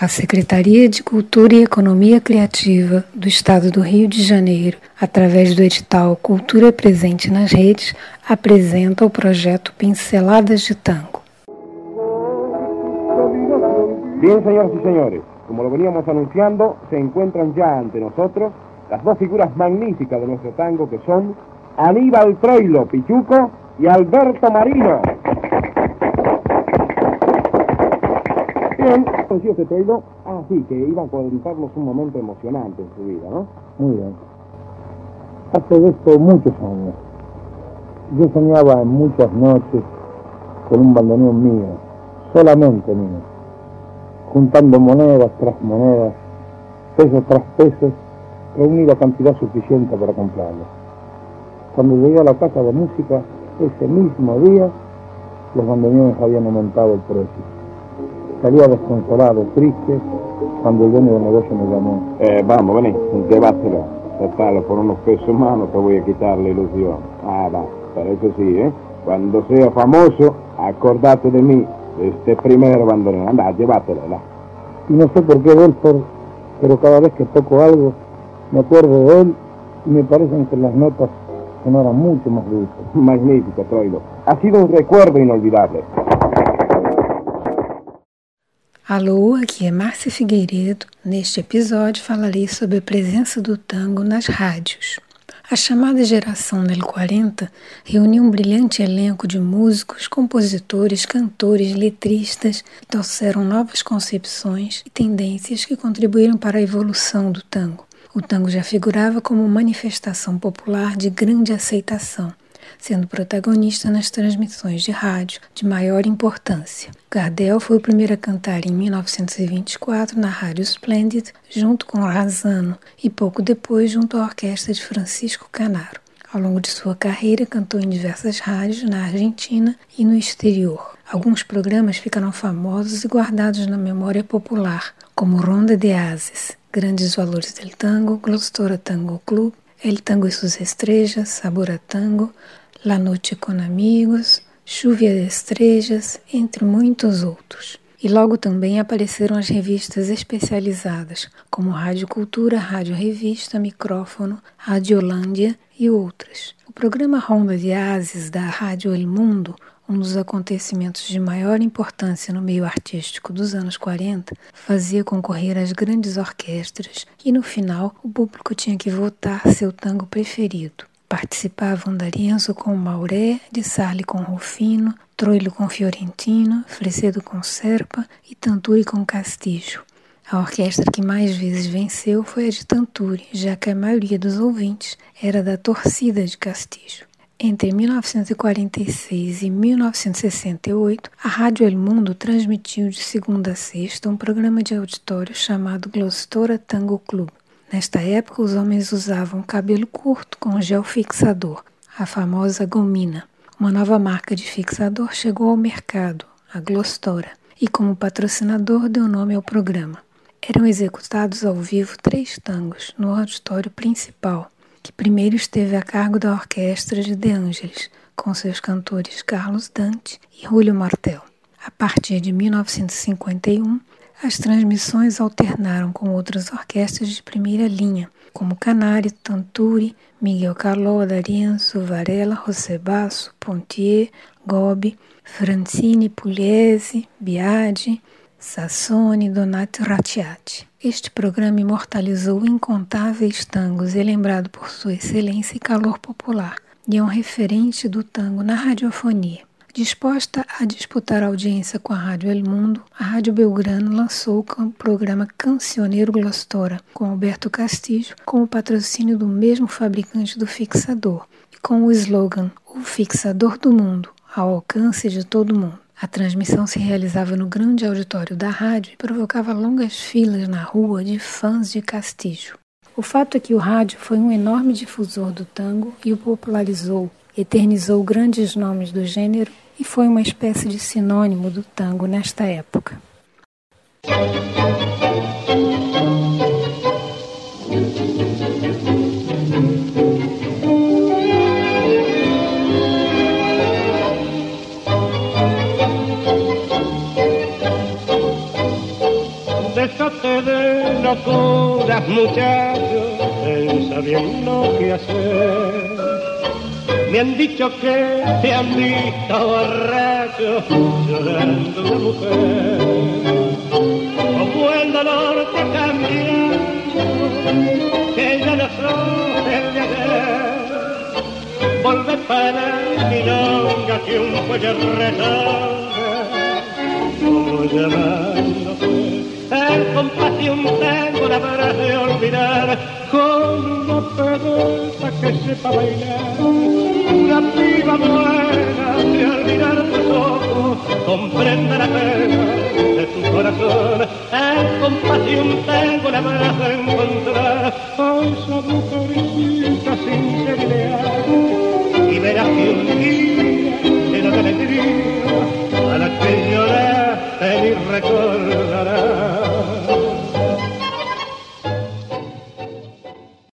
A Secretaria de Cultura e Economia Criativa do Estado do Rio de Janeiro, através do edital Cultura Presente nas Redes, apresenta o projeto Pinceladas de Tango. Bien, señoras y señores, como lo veníamos anunciando, se encuentran ya ante nosotros las dos figuras magníficas de nuestro tango que son Aníbal Troilo Pichuco y Alberto Marino. Troilo, ah, que iba a contarnos un momento emocionante en su vida, ¿no? Muy bien. Hace esto muchos años. Yo soñaba en muchas noches con un bandoneón mío, solamente mío, juntando monedas tras monedas, pesos tras pesos, reunir la cantidad suficiente para comprarlo. Cuando llegué a la casa de música, ese mismo día, los bandoneones habían aumentado el precio. Salía desconsolado, triste, cuando el dueño del negocio me llamó. Eh, vamos, vení, llévatelo. Total, por unos pesos no te voy a quitar la ilusión. Ah, va, pero eso sí, ¿eh? Cuando sea famoso, acordate de mí, de este primer bandoneón. Anda, llévatelo, ¿verdad? Y no sé por qué, Belfort, pero cada vez que toco algo, me acuerdo de él y me parecen que las notas sonaran mucho más dulces. Magnífico, Troilo. Ha sido un recuerdo inolvidable. Alô, aqui é Márcia Figueiredo. Neste episódio falarei sobre a presença do tango nas rádios. A chamada geração del 40 reuniu um brilhante elenco de músicos, compositores, cantores, letristas que trouxeram novas concepções e tendências que contribuíram para a evolução do tango. O tango já figurava como manifestação popular de grande aceitação, sendo protagonista nas transmissões de rádio de maior importância. Gardel foi o primeiro a cantar em 1924 na Rádio Splendid, junto com Razano, e pouco depois junto à orquestra de Francisco Canaro. Ao longo de sua carreira, cantou em diversas rádios na Argentina e no exterior. Alguns programas ficaram famosos e guardados na memória popular, como Ronda de Ases, Grandes Valores del Tango, Glostora Tango Club, El Tango e Sus Estrellas, Sabor a Tango, La Noche con Amigos, Chuvia de Estrelas, entre muitos outros. E logo também apareceram as revistas especializadas, como Rádio Cultura, Rádio Revista, Micrófono, Radiolândia e outras. O programa Ronda de Ases da Rádio El Mundo um dos acontecimentos de maior importância no meio artístico dos anos 40, fazia concorrer as grandes orquestras e no final o público tinha que votar seu tango preferido. Participavam D'Arienzo com Mauré, de Sarli com Rufino, Troilo com Fiorentino, Fresedo com Serpa e Tanturi com Castillo. A orquestra que mais vezes venceu foi a de Tanturi, já que a maioria dos ouvintes era da torcida de Castillo. Entre 1946 e 1968, a Rádio El Mundo transmitiu de segunda a sexta um programa de auditório chamado Glostora Tango Club. Nesta época, os homens usavam cabelo curto com gel fixador, a famosa gomina. Uma nova marca de fixador chegou ao mercado, a Glostora, e como patrocinador deu nome ao programa. Eram executados ao vivo três tangos no auditório principal, que primeiro esteve a cargo da orquestra de De Angelis, com seus cantores Carlos Dante e Julio Martel. A partir de 1951, as transmissões alternaram com outras orquestras de primeira linha, como Canário, Tanturi, Miguel Caló, D'Arienzo, Varela, José Basso, Pontier, Gobi, Francine Pugliese, Biagi, Sassoni, Donati Rattiati. Este programa imortalizou incontáveis tangos e é lembrado por sua excelência e calor popular, e é um referente do tango na radiofonia. Disposta a disputar audiência com a Rádio El Mundo, a Rádio Belgrano lançou o programa Cancioneiro Glostora, com Alberto Castillo, com o patrocínio do mesmo fabricante do fixador, e com o slogan O Fixador do Mundo, ao alcance de todo mundo. A transmissão se realizava no grande auditório da rádio e provocava longas filas na rua de fãs de Castillo. O fato é que o rádio foi um enorme difusor do tango e o popularizou, eternizou grandes nomes do gênero e foi uma espécie de sinônimo do tango nesta época. déjate de locuras, muchachos, pensa bien lo que hacer. Me han dicho que te han visto borracho llorando de mujer. Como el dolor te cambia, que ya no soy el de ayer. Volve para mi longa que un cuello retorna, como llamándote. El compás de un tango la habrás de olvidar con una pereza que sepa bailar. Una piba buena de olvidar tus ojos, comprende la pena de tu corazón